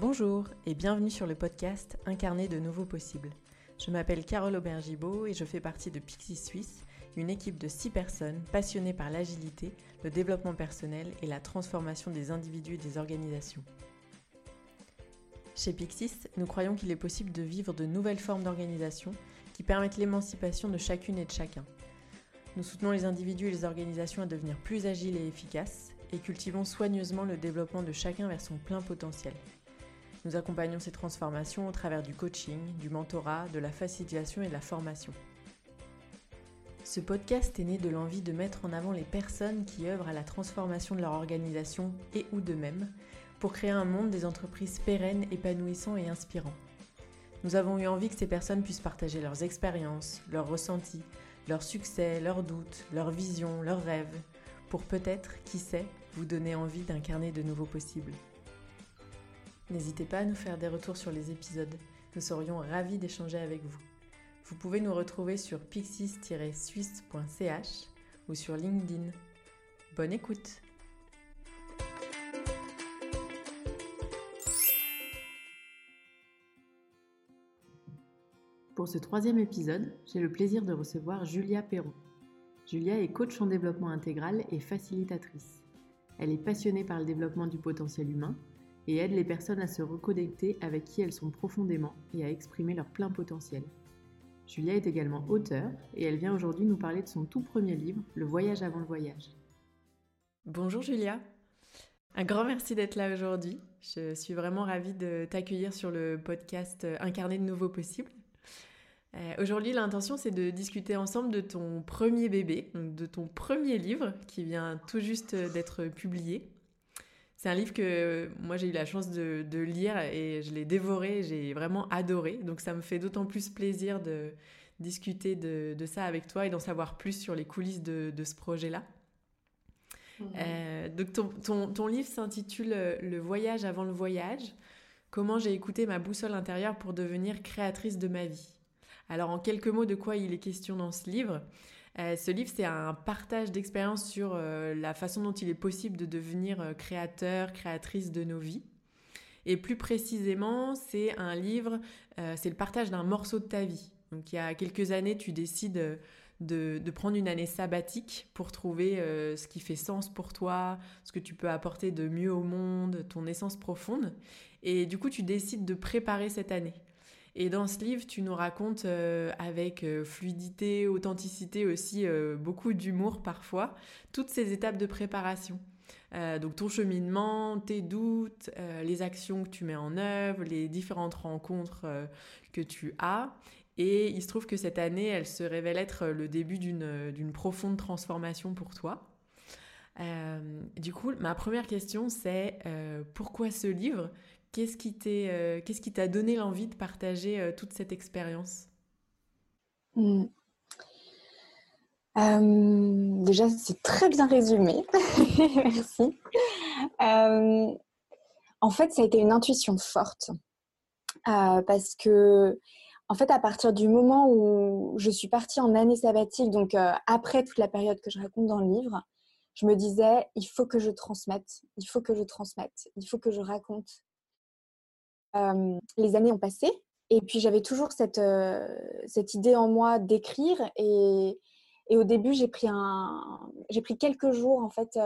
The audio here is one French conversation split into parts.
Bonjour et bienvenue sur le podcast Incarner de nouveaux possibles. Je m'appelle Carole Aubergibaud et je fais partie de Pixie Suisse, une équipe de 6 personnes passionnées par l'agilité, le développement personnel et la transformation des individus et des organisations. Chez Pixis, nous croyons qu'il est possible de vivre de nouvelles formes d'organisation qui permettent l'émancipation de chacune et de chacun. Nous soutenons les individus et les organisations à devenir plus agiles et efficaces et cultivons soigneusement le développement de chacun vers son plein potentiel. Nous accompagnons ces transformations au travers du coaching, du mentorat, de la facilitation et de la formation. Ce podcast est né de l'envie de mettre en avant les personnes qui œuvrent à la transformation de leur organisation et ou d'eux-mêmes pour créer un monde des entreprises pérennes, épanouissants et inspirants. Nous avons eu envie que ces personnes puissent partager leurs expériences, leurs ressentis, leurs succès, leurs doutes, leurs visions, leurs rêves, pour peut-être, qui sait, vous donner envie d'incarner de nouveaux possibles. N'hésitez pas à nous faire des retours sur les épisodes. Nous serions ravis d'échanger avec vous. Vous pouvez nous retrouver sur pixis-suisse.ch ou sur LinkedIn. Bonne écoute Pour ce troisième épisode, j'ai le plaisir de recevoir Julia Perron. Julia est coach en développement intégral et facilitatrice. Elle est passionnée par le développement du potentiel humain et aide les personnes à se reconnecter avec qui elles sont profondément et à exprimer leur plein potentiel. Julia est également auteure et elle vient aujourd'hui nous parler de son tout premier livre, Le voyage avant le voyage. Bonjour Julia, un grand merci d'être là aujourd'hui. Je suis vraiment ravie de t'accueillir sur le podcast Incarner de nouveaux possibles. Euh, aujourd'hui, l'intention, c'est de discuter ensemble de ton premier bébé, de ton premier livre qui vient tout juste d'être publié. C'est un livre que moi j'ai eu la chance de, lire et je l'ai dévoré, j'ai vraiment adoré. Donc ça me fait d'autant plus plaisir de discuter de, ça avec toi et d'en savoir plus sur les coulisses de, ce projet-là. Mmh. Euh, donc ton, ton livre s'intitule Le voyage avant le voyage. Comment j'ai écouté ma boussole intérieure pour devenir créatrice de ma vie? Alors en quelques mots de quoi il est question dans ce livre? Euh, ce livre, c'est un partage d'expériences sur euh, la façon dont il est possible de devenir euh, créateur, créatrice de nos vies. Et plus précisément, c'est un livre, c'est le partage d'un morceau de ta vie. Donc il y a quelques années, tu décides de, prendre une année sabbatique pour trouver ce qui fait sens pour toi, ce que tu peux apporter de mieux au monde, ton essence profonde. Et du coup, tu décides de préparer cette année. Et dans ce livre, tu nous racontes euh, avec euh, fluidité, authenticité aussi, euh, beaucoup d'humour parfois, toutes ces étapes de préparation. donc ton cheminement, tes doutes, les actions que tu mets en œuvre, les différentes rencontres que tu as. Et il se trouve que cette année, elle se révèle être le début d'une profonde transformation pour toi. du coup, ma première question, c'est pourquoi ce livre? Qu'est-ce qui euh, qu'est-ce qui t'a donné l'envie de partager euh, toute cette expérience? Hmm. euh, Déjà, c'est très bien résumé. Merci. en fait, ça a été une intuition forte parce que, en fait, à partir du moment où je suis partie en année sabbatique, donc après toute la période que je raconte dans le livre, je me disais, il faut que je transmette, il faut que je transmette, il faut que je raconte les années ont passé et puis j'avais toujours cette, cette idée en moi d'écrire et, et, au début j'ai pris, un, j'ai pris quelques jours en fait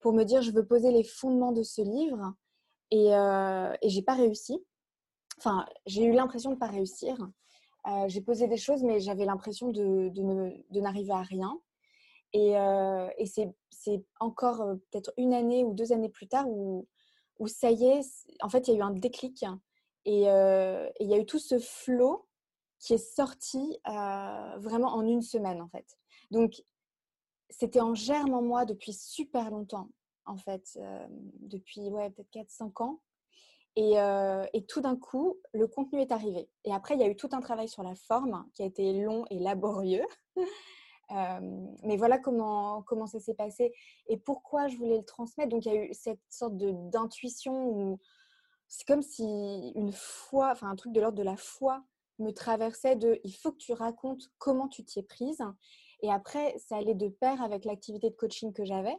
pour me dire je veux poser les fondements de ce livre et, et j'ai pas réussi. Enfin, j'ai eu l'impression de pas réussir. j'ai posé des choses mais j'avais l'impression de, de, de n'arriver à rien. Et, et c'est, c'est encore peut-être une année ou deux années plus tard où, où ça y est, en fait, il y a eu un déclic et, il y a eu tout ce flot qui est sorti vraiment en une semaine, en fait. Donc, c'était en germe en moi depuis super longtemps, en fait, depuis ouais, peut-être 4-5 ans. Et, tout d'un coup, le contenu est arrivé. Et après, il y a eu tout un travail sur la forme qui a été long et laborieux. Mais voilà comment, comment ça s'est passé et pourquoi je voulais le transmettre. Donc, il y a eu cette sorte d'intuition où c'est comme si une foi, enfin un truc de l'ordre de la foi me traversait de il faut que tu racontes comment tu t'y es prise. Et après, ça allait de pair avec l'activité de coaching que j'avais.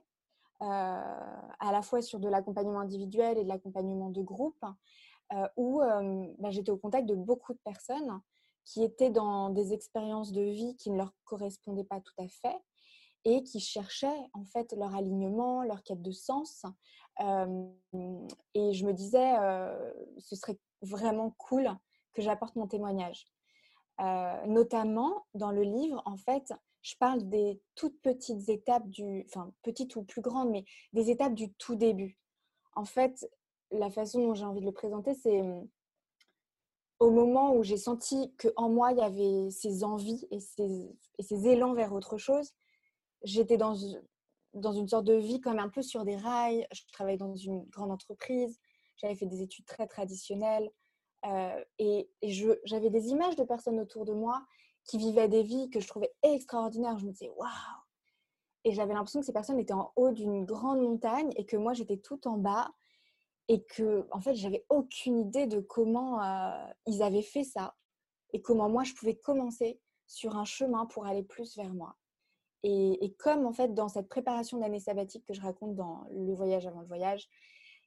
à la fois sur de l'accompagnement individuel et de l'accompagnement de groupe, où bah, j'étais au contact de beaucoup de personnes qui étaient dans des expériences de vie qui ne leur correspondaient pas tout à fait et qui cherchaient en fait leur alignement, leur quête de sens. et je me disais, ce serait vraiment cool que j'apporte mon témoignage. notamment dans le livre, en fait, je parle des toutes petites étapes du, enfin petites ou plus grandes, mais des étapes du tout début. En fait, la façon dont j'ai envie de le présenter, c'est au moment où j'ai senti qu'en moi, il y avait ces envies et ces, et élans vers autre chose, j'étais dans, une sorte de vie comme un peu sur des rails. Je travaillais dans une grande entreprise, j'avais fait des études très traditionnelles euh, et, j'avais des images de personnes autour de moi qui vivaient des vies que je trouvais extraordinaires. Je me disais waouh! Et j'avais l'impression que ces personnes étaient en haut d'une grande montagne et que moi j'étais tout en bas et que en fait j'avais aucune idée de comment euh, ils avaient fait ça et comment moi je pouvais commencer sur un chemin pour aller plus vers moi. Et, comme en fait dans cette préparation d'année sabbatique que je raconte dans le voyage avant le voyage,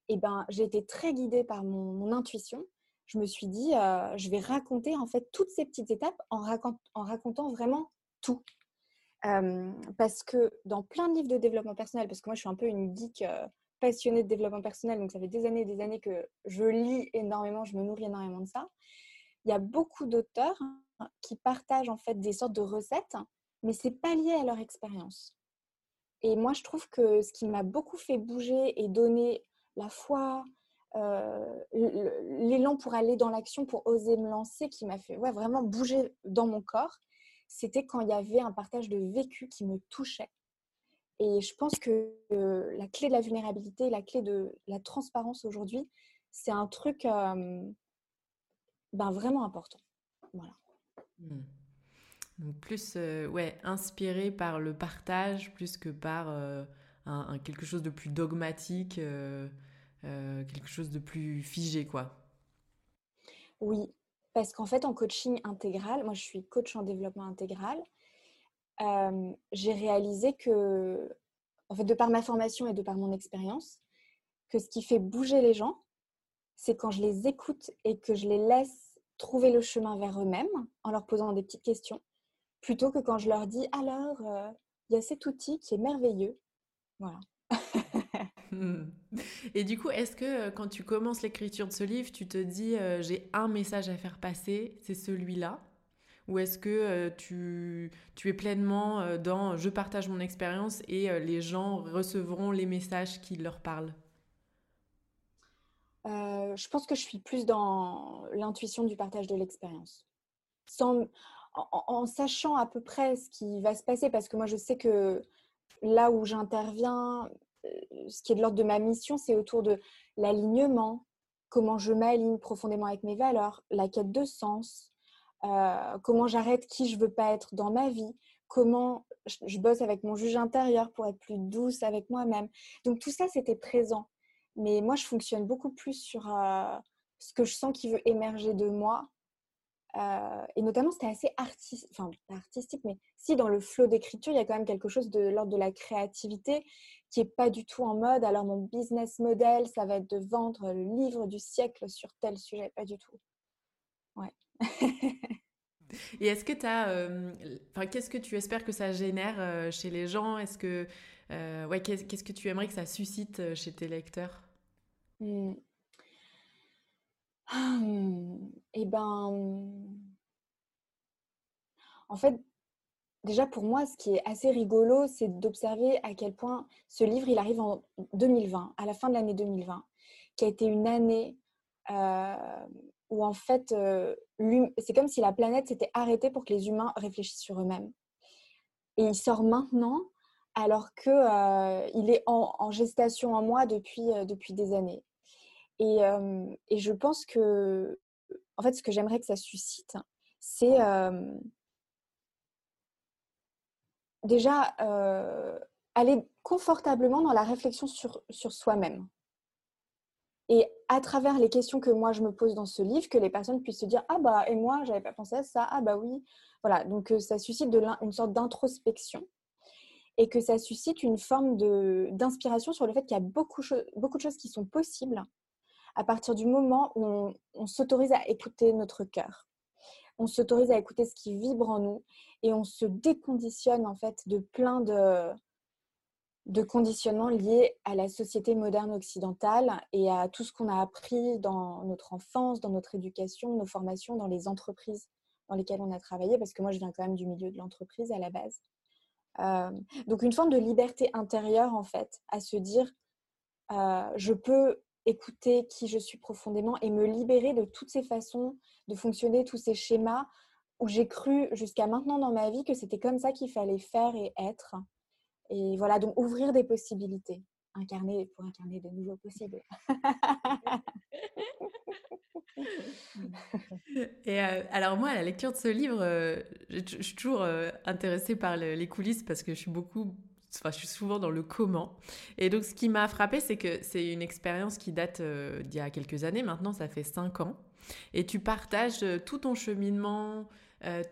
eh ben j'ai été très guidée par mon, intuition. Je me suis dit, euh, je vais raconter en fait toutes ces petites étapes en, racontant vraiment tout. Euh, parce que dans plein de livres de développement personnel, parce que moi je suis un peu une geek passionnée de développement personnel, donc ça fait des années et des années que je lis énormément, je me nourris énormément de ça. Il y a beaucoup d'auteurs qui partagent en fait des sortes de recettes mais c'est pas lié à leur expérience. Et moi, je trouve que ce qui m'a beaucoup fait bouger et donner la foi, euh, l'élan pour aller dans l'action, pour oser me lancer, qui m'a fait ouais, vraiment bouger dans mon corps, c'était quand il y avait un partage de vécu qui me touchait. Et je pense que euh, la clé de la vulnérabilité, la clé de la transparence aujourd'hui, c'est un truc euh, ben, vraiment important. Voilà. Mmh. Donc plus euh, ouais, inspiré par le partage plus que par un, quelque chose de plus dogmatique, quelque chose de plus figé quoi. Oui, parce qu'en fait en coaching intégral, moi je suis coach en développement intégral, j'ai réalisé que, en fait de par ma formation et de par mon expérience, que ce qui fait bouger les gens, c'est quand je les écoute et que je les laisse trouver le chemin vers eux-mêmes en leur posant des petites questions plutôt que quand je leur dis alors, euh, il y a cet outil qui est merveilleux. Voilà. Et du coup, est-ce que euh, quand tu commences l'écriture de ce livre, tu te dis euh, j'ai un message à faire passer, c'est celui-là? Ou est-ce que tu, tu, es pleinement dans je partage mon expérience et les gens recevront les messages qui leur parlent Je pense que je suis plus dans l'intuition du partage de l'expérience. Sans, en, sachant à peu près ce qui va se passer, parce que moi je sais que là où j'interviens, euh, ce qui est de l'ordre de ma mission, c'est autour de l'alignement, comment je m'aligne profondément avec mes valeurs, la quête de sens, euh, comment j'arrête qui je veux pas être dans ma vie, comment je, bosse avec mon juge intérieur pour être plus douce avec moi-même. Donc tout ça, c'était présent. Mais moi, je fonctionne beaucoup plus sur euh, ce que je sens qui veut émerger de moi euh, et notamment, c'était assez artistique, enfin, artistique, mais si dans le flot d'écriture, il y a quand même quelque chose de l'ordre de la créativité qui n'est pas du tout en mode. Alors, mon business model, ça va être de vendre le livre du siècle sur tel sujet, pas du tout. Ouais. Et est-ce que tu as. Enfin, qu'est-ce que tu espères que ça génère chez les gens? Est-ce que. ouais, qu'est-ce que tu aimerais que ça suscite chez tes lecteurs? Mmh. Mmh, eh ben, en fait, déjà pour moi, ce qui est assez rigolo, c'est d'observer à quel point ce livre, il arrive en 2020, à la fin de l'année 2020, qui a été une année où en fait, euh, c'est comme si la planète s'était arrêtée pour que les humains réfléchissent sur eux-mêmes. Et il sort maintenant, alors qu'il euh, est en, gestation en moi depuis, depuis des années. Et, et, je pense que, en fait, ce que j'aimerais que ça suscite, c'est déjà aller confortablement dans la réflexion sur, sur soi-même. Et à travers les questions que moi je me pose dans ce livre, que les personnes puissent se dire Ah bah, et moi, j'avais pas pensé à ça, ah bah oui. Voilà, donc ça suscite une sorte d'introspection. et que ça suscite une forme d'inspiration sur le fait qu'il y a beaucoup, beaucoup de choses qui sont possibles à partir du moment où on, s'autorise à écouter notre cœur. On s'autorise à écouter ce qui vibre en nous et on se déconditionne en fait de plein de, de conditionnements liés à la société moderne occidentale et à tout ce qu'on a appris dans notre enfance, dans notre éducation, nos formations, dans les entreprises dans lesquelles on a travaillé, parce que moi je viens quand même du milieu de l'entreprise à la base. Euh, donc une forme de liberté intérieure en fait, à se dire euh, je peux écouter qui je suis profondément et me libérer de toutes ces façons de fonctionner, tous ces schémas où j'ai cru jusqu'à maintenant dans ma vie que c'était comme ça qu'il fallait faire et être. Et voilà, donc ouvrir des possibilités, incarner pour incarner de nouveaux possibles. Et euh, alors moi, à la lecture de ce livre, euh, je, suis toujours euh, intéressée par les coulisses parce que je suis beaucoup, enfin, je suis souvent dans le comment. Et donc, ce qui m'a frappé, c'est que c'est une expérience qui date d'il y a quelques années. Maintenant, ça fait cinq ans. Et tu partages tout ton cheminement,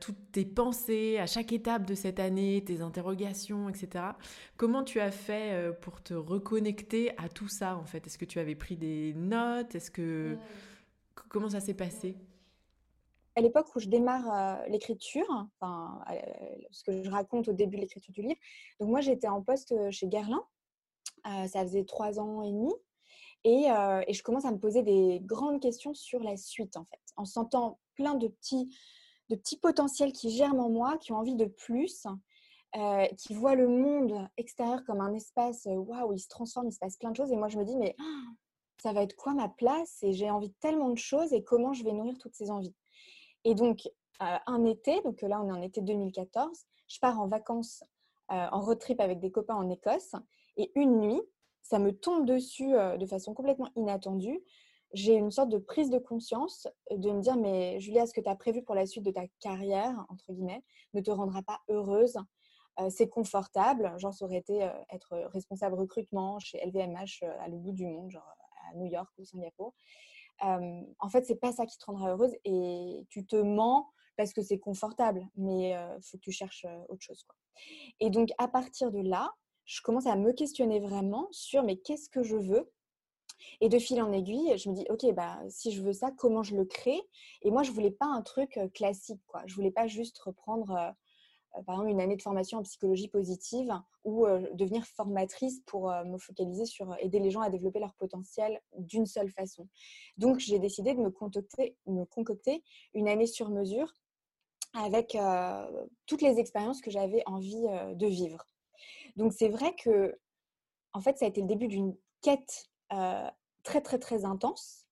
toutes tes pensées à chaque étape de cette année, tes interrogations, etc. Comment tu as fait pour te reconnecter à tout ça en fait? Est-ce que tu avais pris des notes? Est-ce que Comment ça s'est passé? À l'époque où je démarre euh, l'écriture, enfin, euh, ce que je raconte au début de l'écriture du livre, donc moi j'étais en poste euh, chez Guerlain, ça faisait trois ans et demi, et, et, je commence à me poser des grandes questions sur la suite en fait, en sentant plein de petits, de petits potentiels qui germent en moi, qui ont envie de plus, qui voient le monde extérieur comme un espace, waouh, il se transforme, il se passe plein de choses, et moi je me dis mais ça va être quoi ma place? Et j'ai envie de tellement de choses et comment je vais nourrir toutes ces envies? Et donc, euh, un été, donc là on est en été 2014, je pars en vacances, euh, en road trip avec des copains en Écosse et une nuit, ça me tombe dessus euh, de façon complètement inattendue. J'ai une sorte de prise de conscience de me dire, mais Julia, ce que tu as prévu pour la suite de ta carrière, entre guillemets, ne te rendra pas heureuse. c'est confortable, genre ça aurait été être responsable recrutement chez LVMH à le bout du monde, genre New York ou Singapour. En fait, c'est pas ça qui te rendra heureuse et tu te mens parce que c'est confortable, mais il faut que tu cherches autre chose. Et donc, à partir de là, je commence à me questionner vraiment sur mais qu'est-ce que je veux et de fil en aiguille, je me dis, OK, bah, si je veux ça, comment je le crée? Et moi, je voulais pas un truc classique. Quoi. Je voulais pas juste reprendre euh, par exemple une année de formation en psychologie positive ou devenir formatrice pour me focaliser sur aider les gens à développer leur potentiel d'une seule façon. Donc j'ai décidé de me concocter une année sur mesure avec toutes les expériences que j'avais envie de vivre. Donc c'est vrai que en fait ça a été le début d'une quête très très très intense.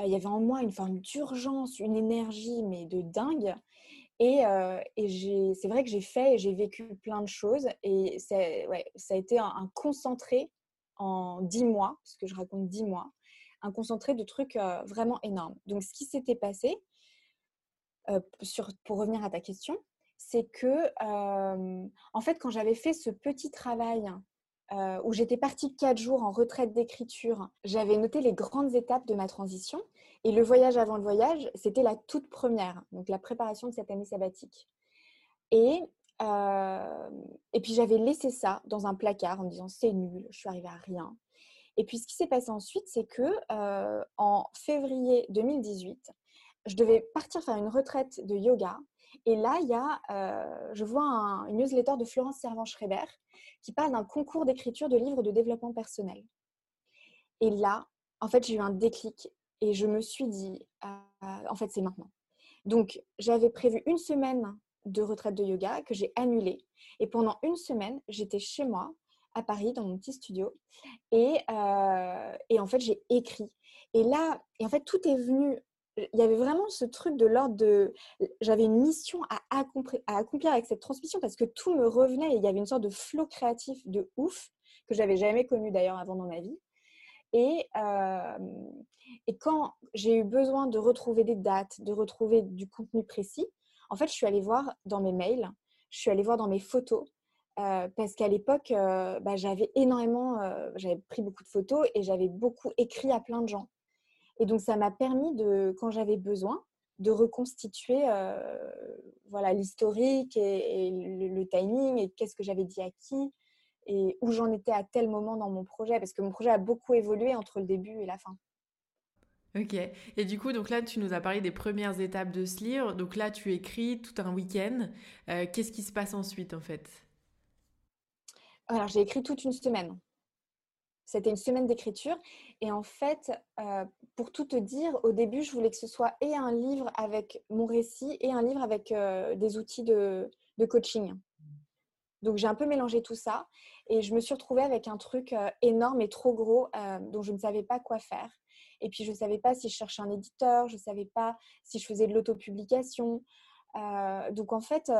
il y avait en moi une forme d'urgence, une énergie mais de dingue et, c'est vrai que j'ai fait et j'ai vécu plein de choses. Et ouais, ça a été un, concentré en dix mois, parce que je raconte dix mois, un concentré de trucs vraiment énormes. Donc, ce qui s'était passé, sur, pour revenir à ta question, c'est que, en fait, quand j'avais fait ce petit travail où j'étais partie quatre jours en retraite d'écriture, j'avais noté les grandes étapes de ma transition et le voyage avant le voyage, c'était la toute première, donc la préparation de cette année sabbatique. Et, euh, et puis j'avais laissé ça dans un placard en me disant c'est nul, je suis arrivée à rien. Et puis ce qui s'est passé ensuite, c'est que euh, en février 2018, je devais partir faire une retraite de yoga. Et là, il y a, euh, je vois un, une newsletter de Florence Servan-Schreiber qui parle d'un concours d'écriture de livres de développement personnel. Et là, en fait, j'ai eu un déclic et je me suis dit, ah, en fait, c'est maintenant. Donc, j'avais prévu une semaine de retraite de yoga que j'ai annulée. Et pendant une semaine, j'étais chez moi, à Paris, dans mon petit studio. Et, euh, et en fait, j'ai écrit. Et là, en fait, tout est venu. Il y avait vraiment ce truc de l'ordre de. J'avais une mission à accomplir, avec cette transmission parce que tout me revenait et il y avait une sorte de flot créatif de ouf que j'avais jamais connu d'ailleurs avant dans ma vie. Et, et quand j'ai eu besoin de retrouver des dates, de retrouver du contenu précis, en fait, je suis allée voir dans mes mails, je suis allée voir dans mes photos, parce qu'à l'époque, bah, j'avais énormément, j'avais pris beaucoup de photos et j'avais beaucoup écrit à plein de gens. Et donc, ça m'a permis de, quand j'avais besoin, de reconstituer voilà l'historique et, le, timing et qu'est-ce que j'avais dit à qui et où j'en étais à tel moment dans mon projet parce que mon projet a beaucoup évolué entre le début et la fin. Ok. Et du coup, donc là, tu nous as parlé des premières étapes de ce livre. Donc là, tu écris tout un week-end. Euh, qu'est-ce qui se passe ensuite, en fait? Alors, j'ai écrit toute une semaine. C'était une semaine d'écriture. Et en fait, euh, pour tout te dire, au début, je voulais que ce soit et un livre avec mon récit et un livre avec euh, des outils de, de coaching. Donc, j'ai un peu mélangé tout ça. Et je me suis retrouvée avec un truc énorme et trop gros dont je ne savais pas quoi faire. Et puis, je ne savais pas si je cherchais un éditeur, je ne savais pas si je faisais de l'autopublication. Euh, donc, en fait,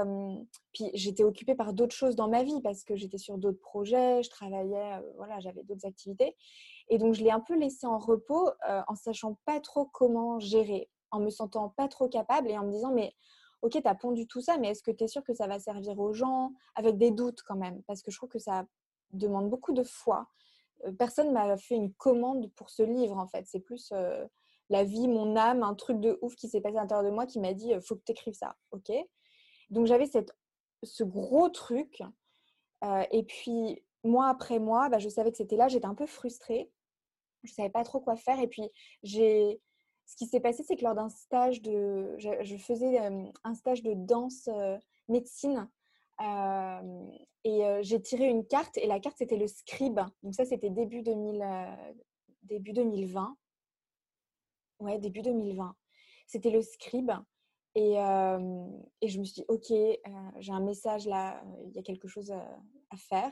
puis j'étais occupée par d'autres choses dans ma vie parce que j'étais sur d'autres projets, je travaillais, euh, voilà, j'avais d'autres activités. Et donc, je l'ai un peu laissé en repos euh, en sachant pas trop comment gérer, en me sentant pas trop capable et en me disant, mais ok, tu as pondu tout ça, mais est-ce que tu es sûr que ça va servir aux gens? Avec des doutes quand même, parce que je trouve que ça demande beaucoup de foi personne m'a fait une commande pour ce livre en fait. C'est plus la vie, mon âme, un truc de ouf qui s'est passé à l'intérieur de moi qui m'a dit faut que tu écrives ça. Ok? Donc j'avais ce gros truc. et puis mois après mois, bah, je savais que c'était là. J'étais un peu frustrée. Je ne savais pas trop quoi faire. Et puis j'ai. Ce qui s'est passé, c'est que lors d'un stage de. Je, faisais un stage de danse médecine et j'ai tiré une carte et la carte c'était le scribe. Donc ça c'était début, 2000, début 2020. Ouais, début 2020. C'était le scribe. Et, et, je me suis dit, OK, j'ai un message là, il y a quelque chose à, faire.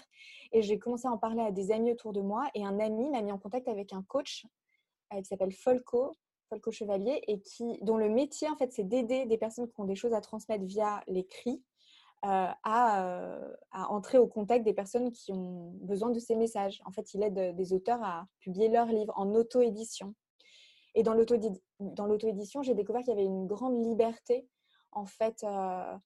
Et j'ai commencé à en parler à des amis autour de moi. Et un ami m'a mis en contact avec un coach qui s'appelle Folco, Folco Chevalier, et qui, dont le métier, en fait, c'est d'aider des personnes qui ont des choses à transmettre via l'écrit euh, euh, à, entrer au contact des personnes qui ont besoin de ces messages. En fait, il aide des auteurs à publier leurs livres en auto-édition. Et dans l'auto-édition, j'ai découvert qu'il y avait une grande liberté, en fait, euh,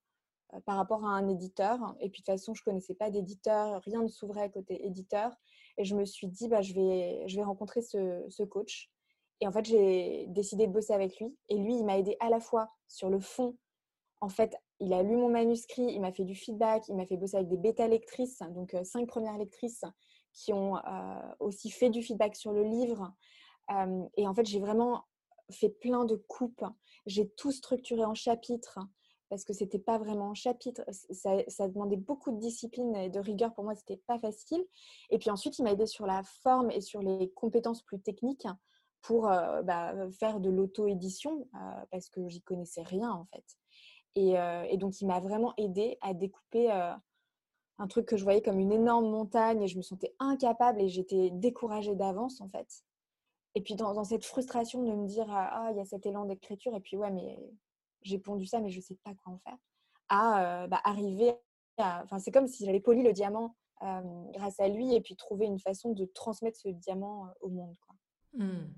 par rapport à un éditeur. Et puis, de toute façon, je ne connaissais pas d'éditeur, rien ne s'ouvrait côté éditeur. Et je me suis dit, bah, je, vais, je vais rencontrer ce, ce coach. Et en fait, j'ai décidé de bosser avec lui. Et lui, il m'a aidé à la fois sur le fond en fait, il a lu mon manuscrit, il m'a fait du feedback, il m'a fait bosser avec des bêta-lectrices, donc euh, cinq premières lectrices qui ont euh, aussi fait du feedback sur le livre. Et en fait, j'ai vraiment fait plein de coupes. J'ai tout structuré en chapitres parce que c'était pas vraiment en chapitres. Ça, demandait beaucoup de discipline et de rigueur. Pour moi, c'était pas facile. Et puis ensuite, il m'a aidé sur la forme et sur les compétences plus techniques pour bah, faire de l'auto-édition parce que j'y connaissais rien en fait. Et, donc, il m'a vraiment aidé à découper un truc que je voyais comme une énorme montagne et je me sentais incapable et j'étais découragée d'avance en fait. Et puis dans, cette frustration de me dire ah il y a cet élan d'écriture et puis ouais mais j'ai pondu ça mais je sais pas quoi en faire à bah, arriver à enfin c'est comme si j'avais poli le diamant grâce à lui et puis trouver une façon de transmettre ce diamant au monde quoi. Mmh.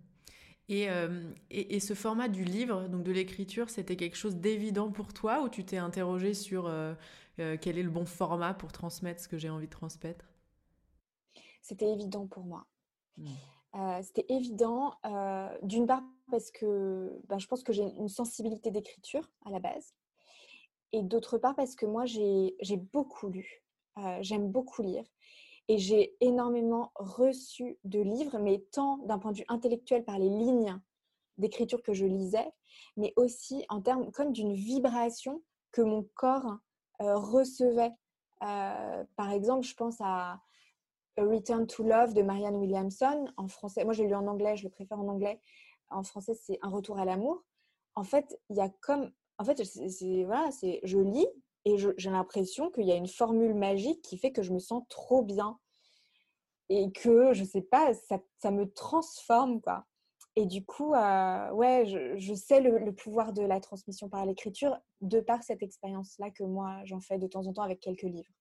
Euh, et, et, ce format du livre, donc de l'écriture, c'était quelque chose d'évident pour toi ou tu t'es interrogé sur euh, euh, quel est le bon format pour transmettre ce que j'ai envie de transmettre? C'était évident pour moi. Mmh. C'était évident, d'une part parce que ben, je pense que j'ai une sensibilité d'écriture à la base, et d'autre part parce que moi j'ai beaucoup lu, j'aime beaucoup lire, et j'ai énormément reçu de livres, mais tant d'un point de vue intellectuel par les lignes d'écriture que je lisais, mais aussi en termes comme d'une vibration que mon corps recevait. Par exemple, je pense à A Return to Love de Marianne Williamson en français. Moi, je l'ai lu en anglais, je le préfère en anglais. En français, c'est Un retour à l'amour. En fait, il y a comme. En fait, c'est, voilà, c'est, je lis et j'ai l'impression qu'il y a une formule magique qui fait que je me sens trop bien et que je sais pas, ça, ça me transforme quoi. Et du coup, euh, ouais, je, je sais le, pouvoir de la transmission par l'écriture de par cette expérience-là que moi j'en fais de temps en temps avec quelques livres.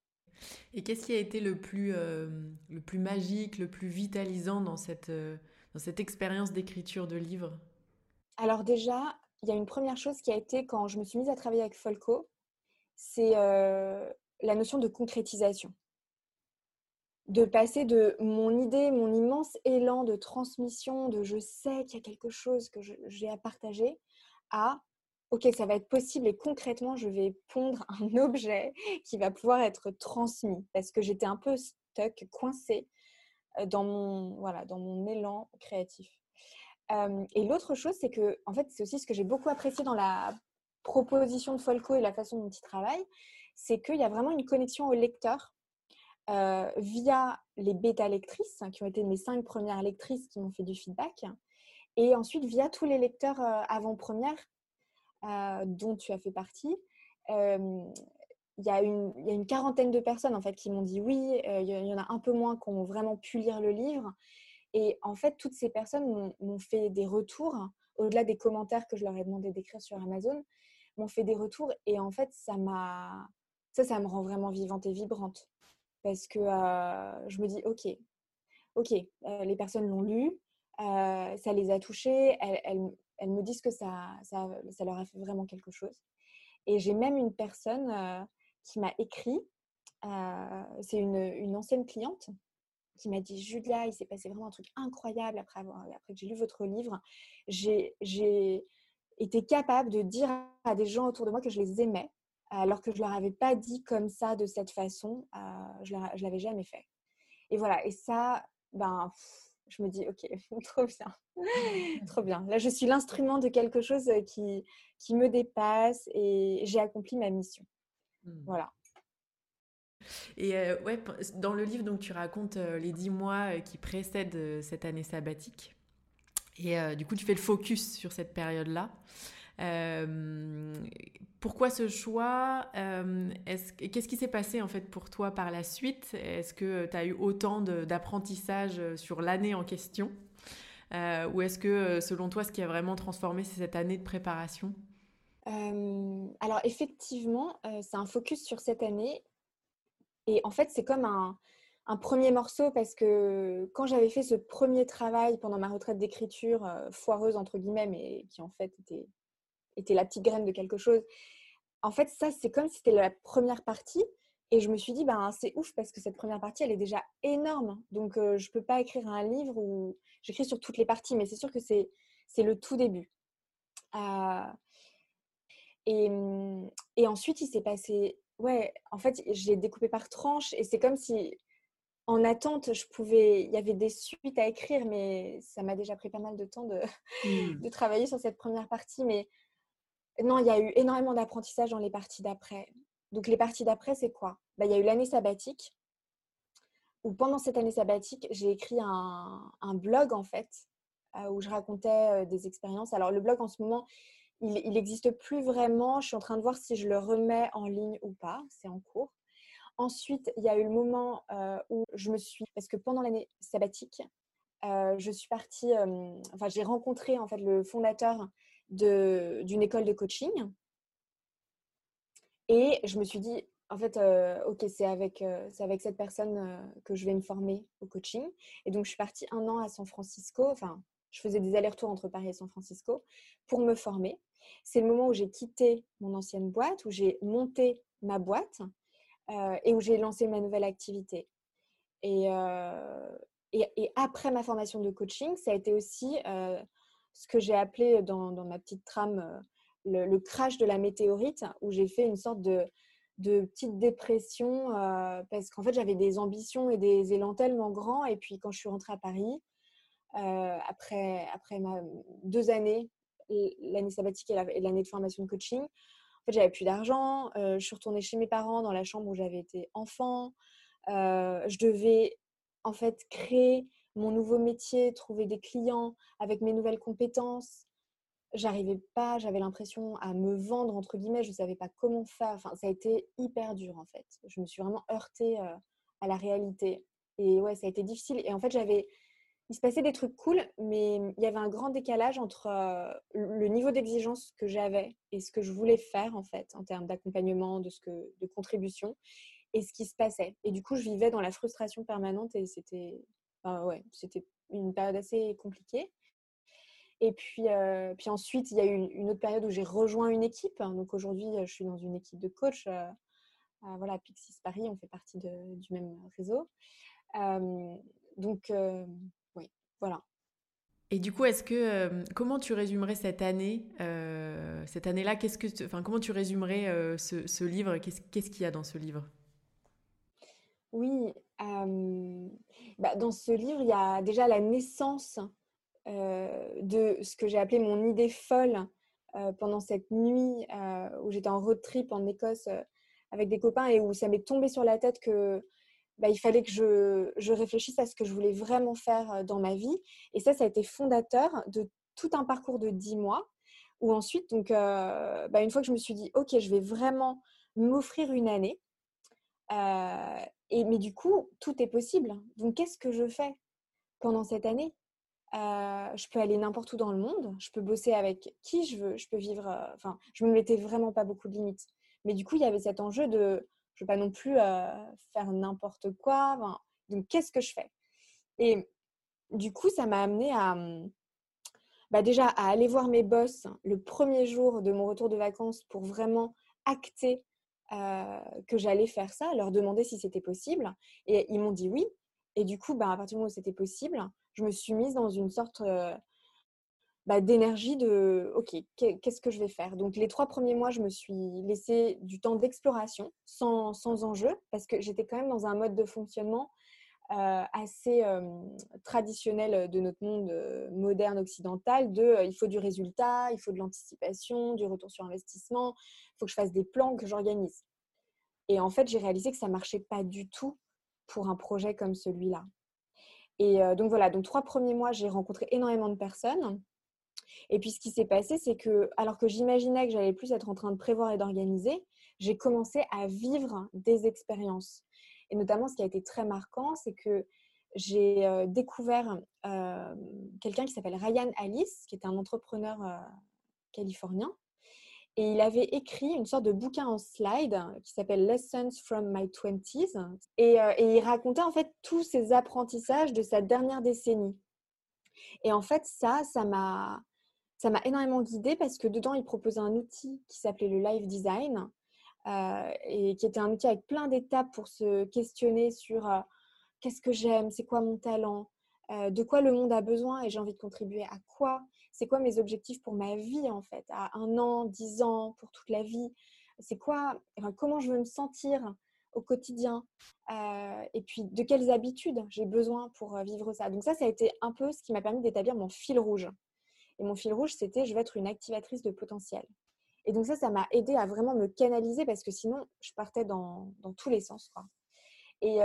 Et qu'est-ce qui a été le plus, euh, le plus magique, le plus vitalisant dans cette, euh, dans cette expérience d'écriture de livres? Alors déjà, il y a une première chose qui a été quand je me suis mise à travailler avec Folco, c'est la notion de concrétisation. De passer de mon idée, mon immense élan de transmission, de je sais qu'il y a quelque chose que j'ai à partager, à ok, ça va être possible et concrètement, je vais pondre un objet qui va pouvoir être transmis parce que j'étais un peu stuck, coincée dans mon, voilà, dans mon élan créatif. et l'autre chose, c'est que, en fait, c'est aussi ce que j'ai beaucoup apprécié dans la proposition de Folco et la façon dont il travaille, c'est qu'il y a vraiment une connexion au lecteur via les bêta-lectrices, qui ont été mes cinq premières lectrices qui m'ont fait du feedback, et ensuite via tous les lecteurs avant-première dont tu as fait partie. Il y, a une, quarantaine de personnes en fait qui m'ont dit oui, il y en a un peu moins qui ont vraiment pu lire le livre. Et en fait, toutes ces personnes m'ont fait des retours, au-delà des commentaires que je leur ai demandé d'écrire sur Amazon, m'ont fait des retours. Et en fait, ça m'a, ça, ça me rend vraiment vivante et vibrante parce que je me dis ok, ok, les personnes l'ont lu, ça les a touchées, elles, me disent que ça, ça, ça, leur a fait vraiment quelque chose. Et j'ai même une personne qui m'a écrit, c'est une, ancienne cliente qui m'a dit Julia, il s'est passé vraiment un truc incroyable après, avoir, après que j'ai lu votre livre. J'ai été capable de dire à des gens autour de moi que je les aimais alors que je leur avais pas dit comme ça, de cette façon, euh, je ne l'avais jamais fait. Et voilà, et ça, ben, je me dis, ok, trop bien, trop bien. Là, je suis l'instrument de quelque chose qui, qui me dépasse et j'ai accompli ma mission. Mmh. Voilà. Et euh, ouais, dans le livre, donc, tu racontes euh, les dix mois qui précèdent cette année sabbatique. Et du coup, tu fais le focus sur cette période-là. Euh, pourquoi ce choix euh, Qu'est-ce qui s'est passé en fait pour toi par la suite? Est-ce que tu as eu autant d'apprentissage sur l'année en question? Euh, Ou est-ce que selon toi, ce qui a vraiment transformé, c'est cette année de préparation? Alors effectivement, c'est un focus sur cette année. Et en fait, c'est comme un, un, premier morceau parce que quand j'avais fait ce premier travail pendant ma retraite d'écriture, foireuse entre guillemets, mais qui en fait était était la petite graine de quelque chose. En fait, ça, c'est comme si c'était la première partie. Et je me suis dit, ben, c'est ouf parce que cette première partie, elle est déjà énorme. Donc, euh, je ne peux pas écrire un livre où j'écris sur toutes les parties, mais c'est sûr que c'est, c'est le tout début. Euh, et, et, ensuite, il s'est passé, ouais, en fait, j'ai découpé par tranches et c'est comme si, en attente, je pouvais, il y avait des suites à écrire, mais ça m'a déjà pris pas mal de temps de, mmh. de travailler sur cette première partie. Mais non, il y a eu énormément d'apprentissage dans les parties d'après. Donc, les parties d'après, c'est quoi? Bah, Il y a eu l'année sabbatique, où pendant cette année sabbatique, j'ai écrit un, blog, en fait, euh, où je racontais euh, des expériences. Alors, le blog, en ce moment, il n'existe plus vraiment. Je suis en train de voir si je le remets en ligne ou pas. C'est en cours. Ensuite, il y a eu le moment euh, où je me suis, parce que pendant l'année sabbatique, je suis partie, enfin, j'ai rencontré en fait le fondateur d'une école de coaching. Et je me suis dit, en fait, euh, ok, c'est avec, euh, avec cette personne euh, que je vais me former au coaching. Et donc, je suis partie un an à San Francisco. Enfin, je faisais des allers-retours entre Paris et San Francisco pour me former. C'est le moment où j'ai quitté mon ancienne boîte, où j'ai monté ma boîte et où j'ai lancé ma nouvelle activité. Et, et, après ma formation de coaching, ça a été aussi ce que j'ai appelé dans, ma petite trame euh, le, crash de la météorite, où j'ai fait une sorte de, petite dépression euh, parce qu'en fait j'avais des ambitions et des élans tellement grands. Et puis quand je suis rentrée à Paris, euh, après, après ma, deux années, l'année sabbatique et l'année de formation de coaching, en fait j'avais plus d'argent. je suis retournée chez mes parents dans la chambre où j'avais été enfant. je devais en fait créer mon nouveau métier, trouver des clients avec mes nouvelles compétences. J'arrivais pas, j'avais l'impression à me vendre, entre guillemets, je ne savais pas comment faire. Enfin, ça a été hyper dur en fait. Je me suis vraiment heurtée euh, à la réalité. Et ouais, ça a été difficile. Et en fait, j'avais. Il se passait des trucs cool, mais il y avait un grand décalage entre euh, le niveau d'exigence que j'avais et ce que je voulais faire en fait, en termes d'accompagnement, de, ce que, de contribution, et ce qui se passait. Et du coup, je vivais dans la frustration permanente et c'était ouais, c'était une période assez compliquée. Et puis, euh, puis ensuite, il y a eu une, autre période où j'ai rejoint une équipe. Donc aujourd'hui, je suis dans une équipe de coach. Euh, voilà, Pixis Paris, on fait partie de, du même réseau. donc, oui, voilà. Et du coup, est-ce que comment tu résumerais cette année, cette année-là, qu'est-ce que, enfin, comment tu résumerais ce, livre? Qu'est-ce qu'il y a dans ce livre? Oui, bah, dans ce livre, il y a déjà la naissance de ce que j'ai appelé mon idée folle pendant cette nuit où j'étais en road trip en Écosse avec des copains et où ça m'est tombé sur la tête que bah, il fallait que je, réfléchisse à ce que je voulais vraiment faire dans ma vie. Et ça, ça a été fondateur de tout un parcours de dix mois où ensuite, donc, bah, une fois que je me suis dit, OK, je vais vraiment m'offrir une année, euh, et, mais du coup, tout est possible. Donc, qu'est-ce que je fais pendant cette année? Je peux aller n'importe où dans le monde, je peux bosser avec qui je veux, je peux vivre. Enfin, je me mettais vraiment pas beaucoup de limites. Mais du coup, il y avait cet enjeu de je ne veux pas non plus faire n'importe quoi. donc, qu'est-ce que je fais? Et du coup, ça m'a amené à, mmh, bah déjà, à aller voir mes boss le premier jour de mon retour de vacances pour vraiment acter que j'allais faire ça, leur demander si c'était possible. Et ils m'ont dit oui. Et du coup, bah, à partir du moment où c'était possible, je me suis mise dans une sorte bah, d'énergie de OK, qu'est-ce que je vais faire? Donc les trois premiers mois, je me suis laissé du temps d'exploration sans, sans, enjeu parce que j'étais quand même dans un mode de fonctionnement euh, assez traditionnel de notre monde euh, moderne occidental de euh, il faut du résultat, il faut de l'anticipation, du retour sur investissement, il faut que je fasse des plans, que j'organise. Et en fait, j'ai réalisé que ça marchait pas du tout pour un projet comme celui-là. Et donc voilà, donc trois premiers mois, j'ai rencontré énormément de personnes. Et puis ce qui s'est passé, c'est que alors que j'imaginais que j'allais plus être en train de prévoir et d'organiser, j'ai commencé à vivre des expériences. Et notamment, ce qui a été très marquant, c'est que j'ai euh, découvert euh, quelqu'un qui s'appelle Ryan Alice, qui est un entrepreneur euh, californien. Et il avait écrit une sorte de bouquin en slide qui s'appelle Lessons from My Twenties. Et, et il racontait en fait tous ses apprentissages de sa dernière décennie. Et en fait, ça, ça m'a ça m'a énormément guidée parce que dedans, il proposait un outil qui s'appelait le Live Design euh, et qui était un outil avec plein d'étapes pour se questionner sur euh, qu'est-ce que j'aime, c'est quoi mon talent, euh, de quoi le monde a besoin et j'ai envie de contribuer à quoi, c'est quoi mes objectifs pour ma vie en fait, à un an, dix ans, pour toute la vie, c'est quoi, comment je veux me sentir au quotidien et puis de quelles habitudes j'ai besoin pour vivre ça. Donc ça, ça a été un peu ce qui m'a permis d'établir mon fil rouge. Et mon fil rouge, c'était je vais être une activatrice de potentiel. Et donc ça, ça m'a aidé à vraiment me canaliser parce que sinon, je partais dans, dans tous les sens. Et,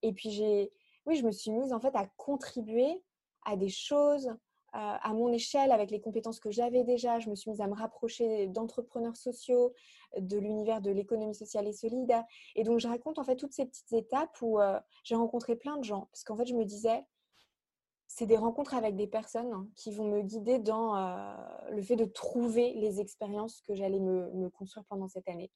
et puis, oui, je me suis mise en fait à contribuer à des choses à mon échelle avec les compétences que j'avais déjà. Je me suis mise à me rapprocher d'entrepreneurs sociaux, de l'univers de l'économie sociale et solide. Et donc, je raconte en fait toutes ces petites étapes où j'ai rencontré plein de gens. Parce qu'en fait, je me disais, c'est des rencontres avec des personnes qui vont me guider dans euh, le fait de trouver les expériences que j'allais me, construire pendant cette année.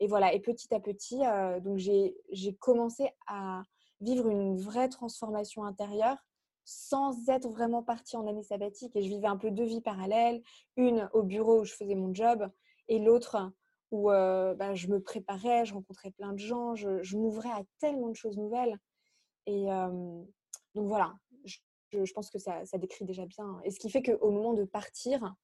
Et voilà, et petit à petit, euh, donc j'ai commencé à vivre une vraie transformation intérieure sans être vraiment partie en année sabbatique. Et je vivais un peu deux vies parallèles, une au bureau où je faisais mon job et l'autre où euh, bah, je me préparais, je rencontrais plein de gens, je, m'ouvrais à tellement de choses nouvelles. Et donc voilà, je, pense que ça, décrit déjà bien. Et ce qui fait qu'au moment de partir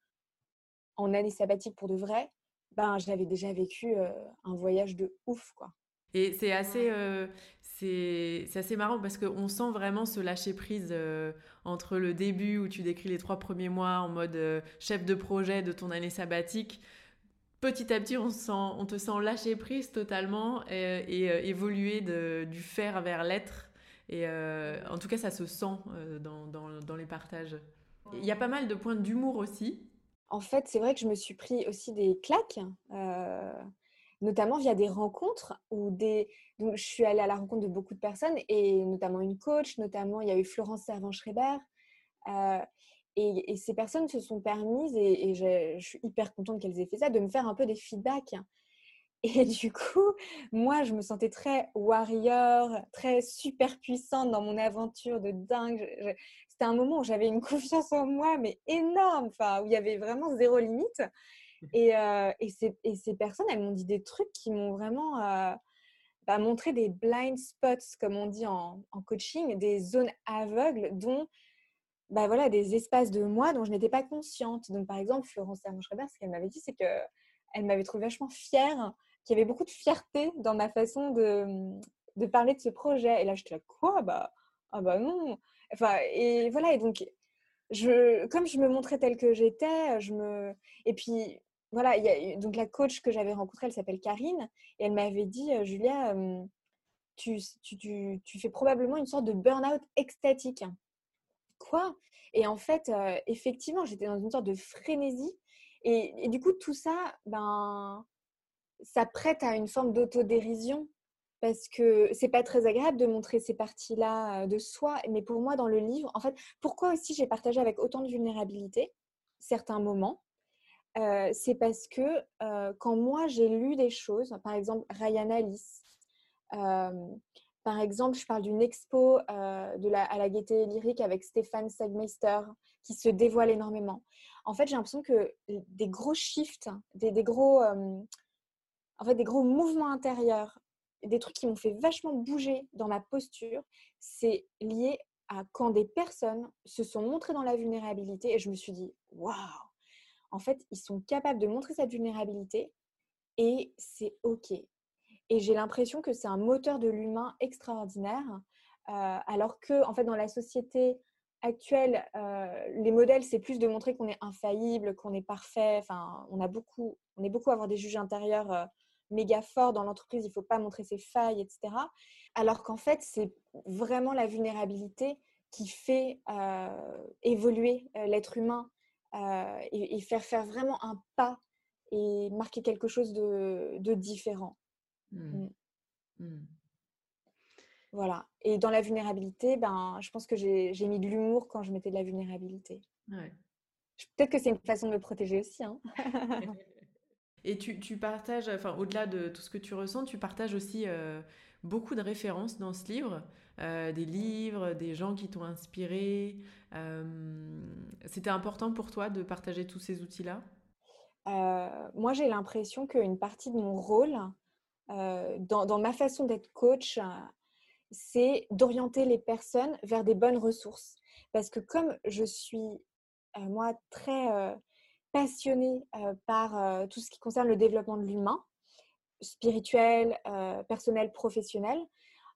en année sabbatique pour de vrai, ben, j'avais déjà vécu euh, un voyage de ouf. quoi. Et c'est assez, euh, c'est, assez marrant parce qu'on sent vraiment ce lâcher prise euh, entre le début où tu décris les trois premiers mois en mode chef de projet de ton année sabbatique. Petit à petit, on, sent, on te sent lâcher prise totalement et, évoluer de, du faire vers l'être et euh, en tout cas, ça se sent euh, dans, dans, les partages. Il y a pas mal de points d'humour aussi. En fait, c'est vrai que je me suis pris aussi des claques, euh, notamment via des rencontres où des... Donc, je suis allée à la rencontre de beaucoup de personnes et notamment une coach, notamment il y a eu Florence Servan-Schreiber. Et, ces personnes se sont permises, et, je, je, suis hyper contente qu'elles aient fait ça, de me faire un peu des feedbacks et du coup, moi, je me sentais très warrior, très super puissante dans mon aventure de dingue. C'était un moment où j'avais une confiance en moi, mais énorme, enfin, où il y avait vraiment zéro limite. Mmh. Et, euh, et, ces, et ces, personnes, elles m'ont dit des trucs qui m'ont vraiment euh, bah, montré des blind spots, comme on dit en, en, coaching, des zones aveugles dont bah voilà, des espaces de moi dont je n'étais pas consciente. Donc, par exemple, Florence Hermann-Schreiber, ce qu'elle m'avait dit, c'est qu'elle m'avait trouvé vachement fière, qu'il y avait beaucoup de fierté dans ma façon de, de parler de ce projet. Et là, j'étais là, quoi? Bah, Ah bah non Enfin, et voilà, et donc, je, comme je me montrais telle que j'étais, je me... Et puis, voilà, il y a, donc la coach que j'avais rencontrée, elle s'appelle Karine, et elle m'avait dit, Julia, tu, tu, tu, tu, fais probablement une sorte de burn-out extatique quoi? Et en fait, euh, effectivement, j'étais dans une sorte de frénésie. Et, du coup, tout ça, ben, ça prête à une forme d'autodérision parce que c'est pas très agréable de montrer ces parties-là euh, de soi. Mais pour moi, dans le livre, en fait, pourquoi aussi j'ai partagé avec autant de vulnérabilité certains moments euh, C'est parce que quand moi j'ai lu des choses, par exemple Ryan Alice, par exemple, je parle d'une expo euh, de la, à la Gaieté Lyrique avec Stéphane Segmeister qui se dévoile énormément. En fait, j'ai l'impression que des gros shifts, des, gros, euh, en fait, des gros mouvements intérieurs, des trucs qui m'ont fait vachement bouger dans ma posture, c'est lié à quand des personnes se sont montrées dans la vulnérabilité et je me suis dit, waouh, en fait, ils sont capables de montrer cette vulnérabilité et c'est OK. Et j'ai l'impression que c'est un moteur de l'humain extraordinaire, euh, alors que en fait dans la société actuelle, euh, les modèles c'est plus de montrer qu'on est infaillible, qu'on est parfait. Enfin, on a beaucoup, on est beaucoup à avoir des juges intérieurs euh, méga forts dans l'entreprise. Il ne faut pas montrer ses failles, etc. Alors qu'en fait c'est vraiment la vulnérabilité qui fait évoluer l'être humain et, et, faire faire vraiment un pas et marquer quelque chose de, de différent. Mmh. Mmh. Mmh. Voilà. Et dans la vulnérabilité, ben, je pense que j'ai mis de l'humour quand je mettais de la vulnérabilité. Peut-être que c'est une façon de me protéger aussi. Hein. Et tu, partages, enfin, au-delà de tout ce que tu ressens, tu partages aussi euh, beaucoup de références dans ce livre, euh, des livres, des gens qui t'ont inspiré. Euh, c'était important pour toi de partager tous ces outils-là? Moi, j'ai l'impression qu'une partie de mon rôle, dans, ma façon d'être coach, c'est d'orienter les personnes vers des bonnes ressources. Parce que comme je suis, moi, très passionnée par tout ce qui concerne le développement de l'humain, spirituel, personnel, professionnel,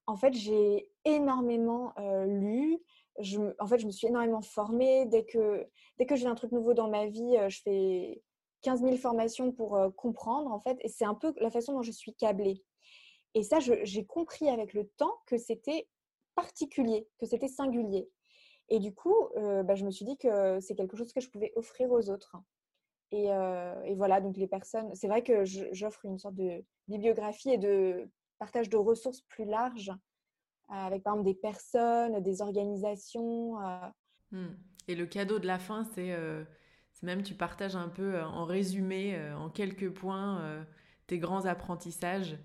en fait, j'ai énormément lu. Je, en fait, je me suis énormément formée. Dès que, dès que j'ai un truc nouveau dans ma vie, je fais 15 000 formations pour comprendre, en fait. Et c'est un peu la façon dont je suis câblée. Et ça, j'ai compris avec le temps que c'était particulier, que c'était singulier. Et du coup, bah, je me suis dit que c'est quelque chose que je pouvais offrir aux autres. Et, euh, et voilà, donc les personnes, c'est vrai que j'offre une sorte de bibliographie et de partage de ressources plus larges, avec par exemple des personnes, des organisations. Mmh. Et le cadeau de la fin, c'est même tu partages un peu euh, en résumé, euh, en quelques points, euh, tes grands apprentissages.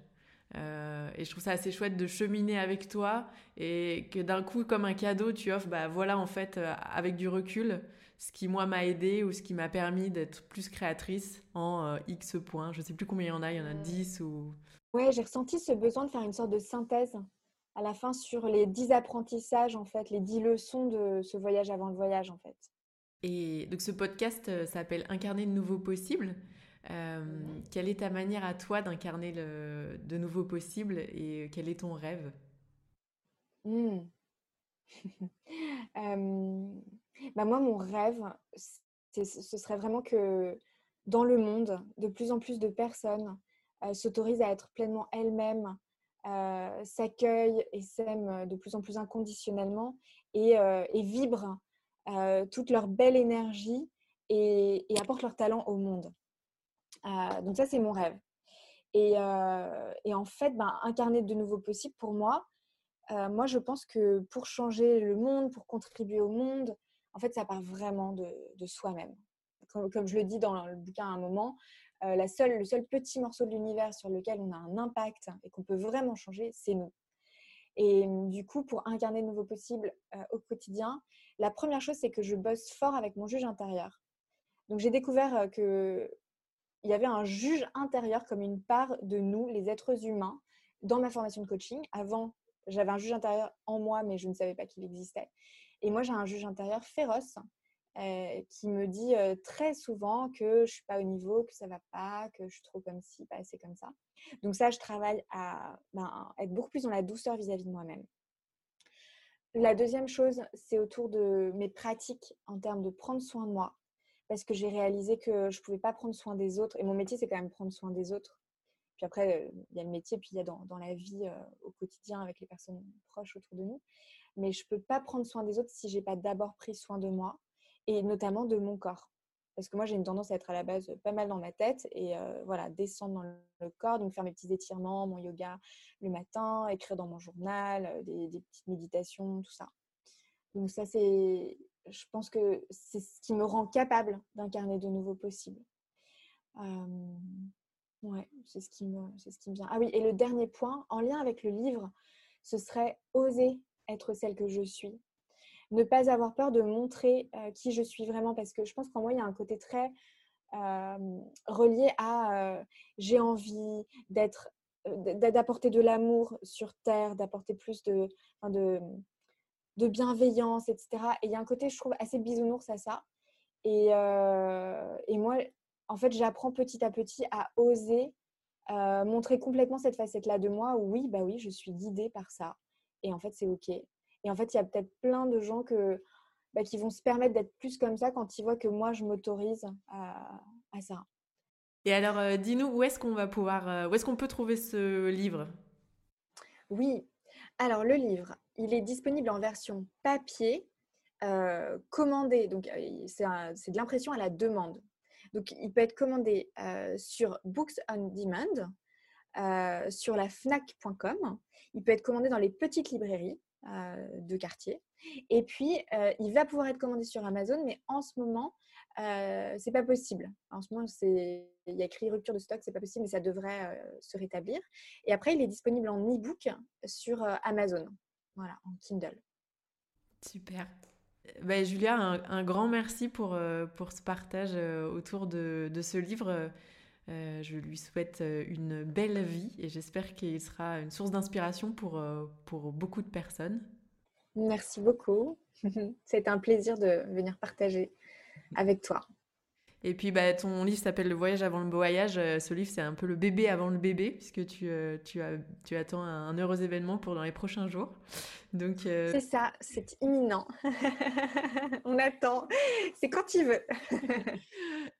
et je trouve ça assez chouette de cheminer avec toi et que d'un coup, comme un cadeau, tu offres, bah voilà, en fait, avec du recul, ce qui moi m'a aidé ou ce qui m'a permis d'être plus créatrice en X points. Je sais plus combien il y en a, il y en a 10 ou. Ouais, j'ai ressenti ce besoin de faire une sorte de synthèse à la fin sur les 10 apprentissages, en fait, les 10 leçons de ce voyage avant le voyage, en fait. Et donc ce podcast euh, s'appelle Incarner de nouveaux possibles. Euh, quelle est ta manière à toi d'incarner de nouveaux possibles et quel est ton rêve? Mmh. bah Moi, mon rêve, ce serait vraiment que dans le monde, de plus en plus de personnes euh, s'autorisent à être pleinement elles-mêmes, s'accueillent et s'aiment de plus en plus inconditionnellement et, et vibrent euh, toute leur belle énergie et, apportent leur talent au monde. Euh, donc ça, c'est mon rêve. Et, euh, en fait, ben, incarner de nouveaux possibles pour moi, moi, je pense que pour changer le monde, pour contribuer au monde, en fait, ça part vraiment de, soi-même. Comme, je le dis dans le bouquin à un moment, seule, le seul petit morceau de l'univers sur lequel on a un impact et qu'on peut vraiment changer, c'est nous. Et du coup, pour incarner de nouveaux possibles au quotidien, la première chose, c'est que je bosse fort avec mon juge intérieur. Donc, j'ai découvert euh, qu'il y avait un juge intérieur comme une part de nous, les êtres humains, dans ma formation de coaching. Avant, j'avais un juge intérieur en moi, mais je ne savais pas qu'il existait. Et moi, j'ai un juge intérieur féroce euh, qui me dit euh, très souvent que je suis pas au niveau, que ça va pas, que je suis trop comme ci, pas assez comme ça. Donc ça, je travaille à ben, être beaucoup plus dans la douceur vis-à-vis de moi-même. La deuxième chose, c'est autour de mes pratiques en termes de prendre soin de moi, parce que j'ai réalisé que je pouvais pas prendre soin des autres. Et mon métier, c'est quand même prendre soin des autres. Puis après, euh, il y a le métier, puis il y a dans la vie au quotidien avec les personnes proches autour de nous. Mais je peux pas prendre soin des autres si j'ai pas d'abord pris soin de moi et notamment de mon corps. Parce que moi, j'ai une tendance à être à la base pas mal dans ma tête et euh, voilà, descendre dans le corps, donc faire mes petits étirements, mon yoga le matin, écrire dans mon journal, euh, des, petites méditations, tout ça. Donc ça, c'est, je pense que c'est ce qui me rend capable d'incarner de nouveaux possibles. Euh, ouais, c'est ce qui me, c'est ce qui me vient. Ah oui, et le dernier point, en lien avec le livre, ce serait oser être celle que je suis ne pas avoir peur de montrer euh, qui je suis vraiment parce que je pense qu'en moi, il y a un côté très euh, relié à euh, j'ai envie d'être d'apporter de l'amour sur terre, d'apporter plus de, de, bienveillance, etc. Et il y a un côté, je trouve, assez bisounours à ça. Et, et moi, en fait, j'apprends petit à petit à oser montrer complètement cette facette-là de moi. Où, oui, bah oui, je suis guidée par ça. Et en fait, c'est OK. Et en fait, il y a peut-être plein de gens que, bah, qui vont se permettre d'être plus comme ça quand ils voient que moi, je m'autorise à, ça. Et alors, euh, dis-nous, où est-ce qu'on va pouvoir, euh, où est-ce qu'on peut trouver ce livre? Oui, alors le livre, il est disponible en version papier, euh, commandé, donc c'est de l'impression à la demande. Donc, il peut être commandé sur Books on Demand, sur la fnac.com. Il peut être commandé dans les petites librairies. Euh, de quartier. Et puis, euh, il va pouvoir être commandé sur Amazon, mais en ce moment, euh, c'est pas possible. En ce moment, il y a écrit rupture de stock, c'est pas possible, mais ça devrait se rétablir. Et après, il est disponible en e-book sur Amazon, voilà, en Kindle. Super. Ben, Julia, un, grand merci pour, pour ce partage autour de ce livre. Euh, je lui souhaite euh, une belle vie et j'espère qu'il sera une source d'inspiration pour, euh, pour beaucoup de personnes. Merci beaucoup. C'est un plaisir de venir partager avec toi. Et puis, bah, ton livre s'appelle Le voyage avant le voyage. Euh, ce livre, c'est un peu le bébé avant le bébé, puisque tu, euh, tu, as, tu attends un, heureux événement pour dans les prochains jours. Donc, euh, C'est ça, c'est imminent. On attend. C'est quand il veut.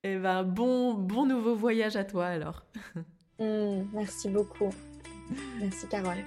Et ben, bon, bon nouveau voyage à toi alors. Mmh, merci beaucoup. Merci Carole.